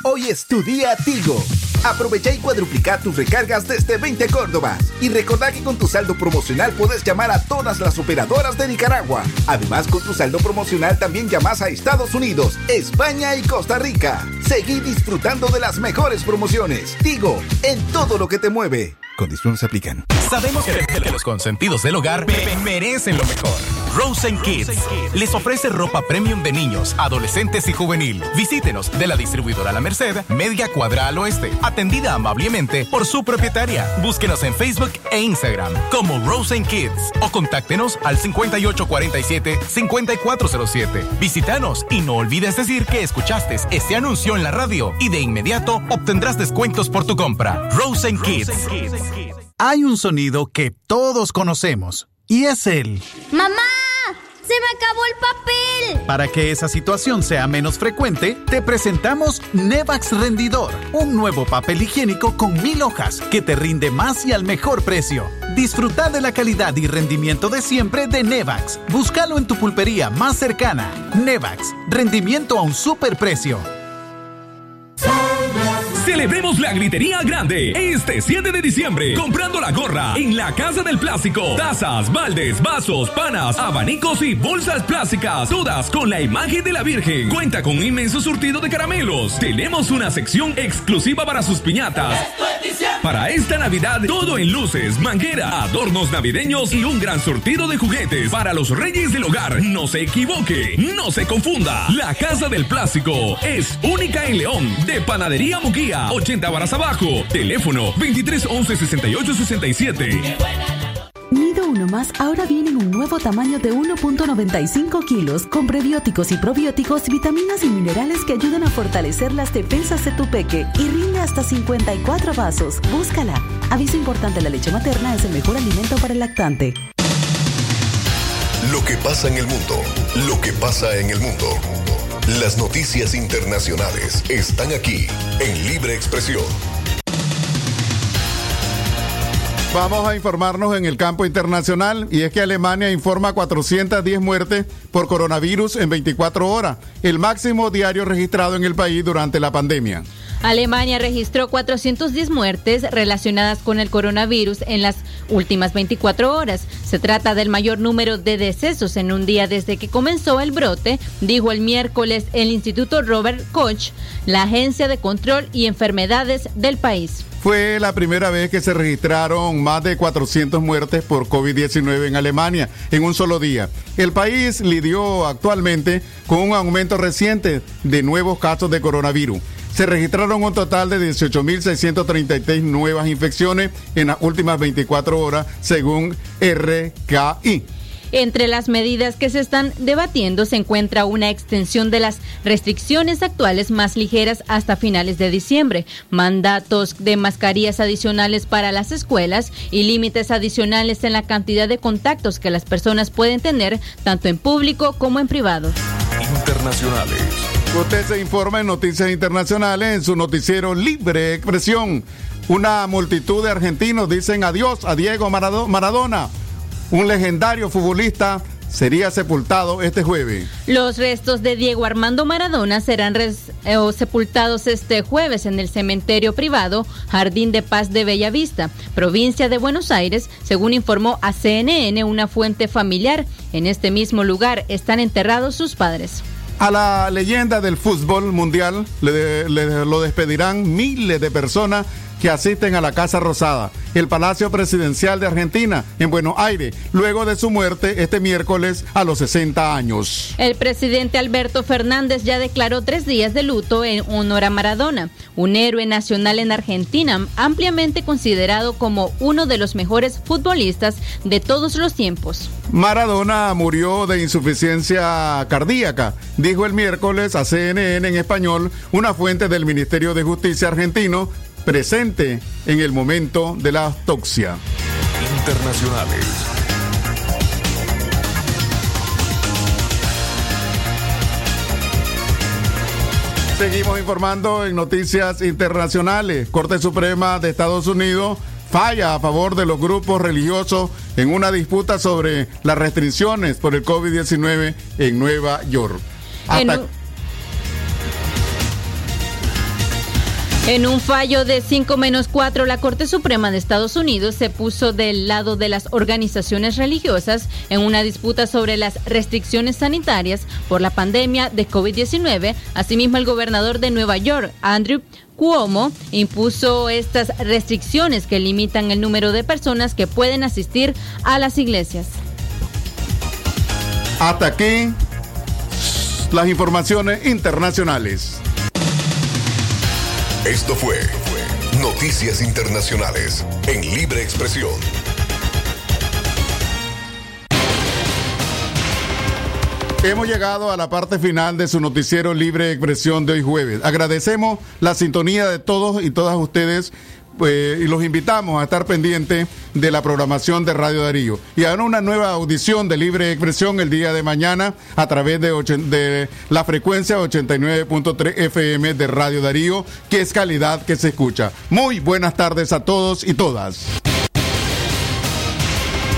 Hoy es tu día Tigo. Aprovecha y cuadruplica tus recargas desde 20 Córdobas. Y recordá que con tu saldo promocional puedes llamar a todas las operadoras de Nicaragua. Además, con tu saldo promocional también llamas a Estados Unidos, España y Costa Rica. Seguí disfrutando de las mejores promociones. Tigo, en todo lo que te mueve. Condiciones se aplican. Sabemos que que los consentidos del hogar me- merecen lo mejor. Rosen Kids les ofrece ropa premium de niños, adolescentes y juvenil. Visítenos de la distribuidora La Merced, Media Cuadra al Oeste, atendida amablemente por su propietaria. Búsquenos en Facebook e Instagram como Rosen Kids o contáctenos al 5847-5407. Visítanos y no olvides decir que escuchaste este anuncio en la radio y de inmediato obtendrás descuentos por tu compra. Rosen Kids. Hay un sonido que todos conocemos y es el. ¡Mamá! ¡Se me acabó el papel! Para que esa situación sea menos frecuente, te presentamos Nevax Rendidor, un nuevo papel higiénico con mil hojas que te rinde más y al mejor precio. Disfruta de la calidad y rendimiento de siempre de Nevax. Búscalo en tu pulpería más cercana. Nevax, rendimiento a un super precio. Celebremos la gritería grande este 7 de diciembre comprando la gorra en la Casa del Plástico. Tazas, baldes, vasos, panas, abanicos y bolsas plásticas, todas con la imagen de la Virgen. Cuenta con un inmenso surtido de caramelos. Tenemos una sección exclusiva para sus piñatas. Para esta Navidad, todo en luces, manguera, adornos navideños y un gran surtido de juguetes para los reyes del hogar. No se equivoque, no se confunda. La Casa del Plástico es única en León, de Panadería Muguía, 80 varas abajo. Teléfono 23 11 68 67. Nido Uno Más ahora viene en un nuevo tamaño de 1.95 kilos con prebióticos y probióticos, vitaminas y minerales que ayudan a fortalecer las defensas de tu peque y rinde hasta 54 vasos. Búscala. Aviso importante, la leche materna es el mejor alimento para el lactante. Lo que pasa en el mundo, lo que pasa en el mundo. Las noticias internacionales están aquí en Libre Expresión. Vamos a informarnos en el campo internacional y es que Alemania informa 410 muertes por coronavirus en 24 horas, el máximo diario registrado en el país durante la pandemia. Alemania registró 410 muertes relacionadas con el coronavirus en las últimas 24 horas. Se trata del mayor número de decesos en un día desde que comenzó el brote, dijo el miércoles el Instituto Robert Koch, la agencia de control y enfermedades del país. Fue la primera vez que se registraron más de 400 muertes por COVID-19 en Alemania en un solo día. El país lidió actualmente con un aumento reciente de nuevos casos de coronavirus. se registraron un total de 18.633 nuevas infecciones en las últimas 24 horas, según RKI. Entre las medidas que se están debatiendo se encuentra una extensión de las restricciones actuales más ligeras hasta finales de diciembre, mandatos de mascarillas adicionales para las escuelas y límites adicionales en la cantidad de contactos que las personas pueden tener tanto en público como en privado. Internacionales. Usted se informa en Noticias Internacionales en su noticiero Libre Expresión. Una multitud de argentinos dicen adiós a Diego Maradona un legendario futbolista sería sepultado este jueves. Los restos de Diego Armando Maradona serán eh, sepultados este jueves en el cementerio privado Jardín de Paz de Bellavista, provincia de Buenos Aires, según informó a CNN una fuente familiar. En este mismo lugar están enterrados sus padres. A la leyenda del fútbol mundial le, lo despedirán miles de personas que asisten a la Casa Rosada, el Palacio Presidencial de Argentina, en Buenos Aires, luego de su muerte este miércoles a los 60 años. El presidente Alberto Fernández ya declaró tres días de luto en honor a Maradona, un héroe nacional en Argentina, ampliamente considerado como uno de los mejores futbolistas de todos los tiempos. Maradona murió de insuficiencia cardíaca, dijo el miércoles a CNN en español una fuente del Ministerio de Justicia argentino presente en el momento de la autopsia. Internacionales. Seguimos informando en noticias internacionales. Corte Suprema de Estados Unidos falla a favor de los grupos religiosos en una disputa sobre las restricciones por el COVID-19 en Nueva York. En un fallo de 5 menos 4, la Corte Suprema de Estados Unidos se puso del lado de las organizaciones religiosas en una disputa sobre las restricciones sanitarias por la pandemia de COVID-19. Asimismo, el gobernador de Nueva York, Andrew Cuomo, impuso estas restricciones que limitan el número de personas que pueden asistir a las iglesias. Hasta aquí las informaciones internacionales. Esto fue Noticias Internacionales en Libre Expresión. Hemos llegado a la parte final de su noticiero Libre Expresión de hoy jueves. Agradecemos la sintonía de todos y todas ustedes pues, y los invitamos a estar pendientes de la programación de Radio Darío. Y ahora una nueva audición de libre expresión el día de mañana a través de la frecuencia 89.3 FM de Radio Darío, que es calidad que se escucha. Muy buenas tardes a todos y todas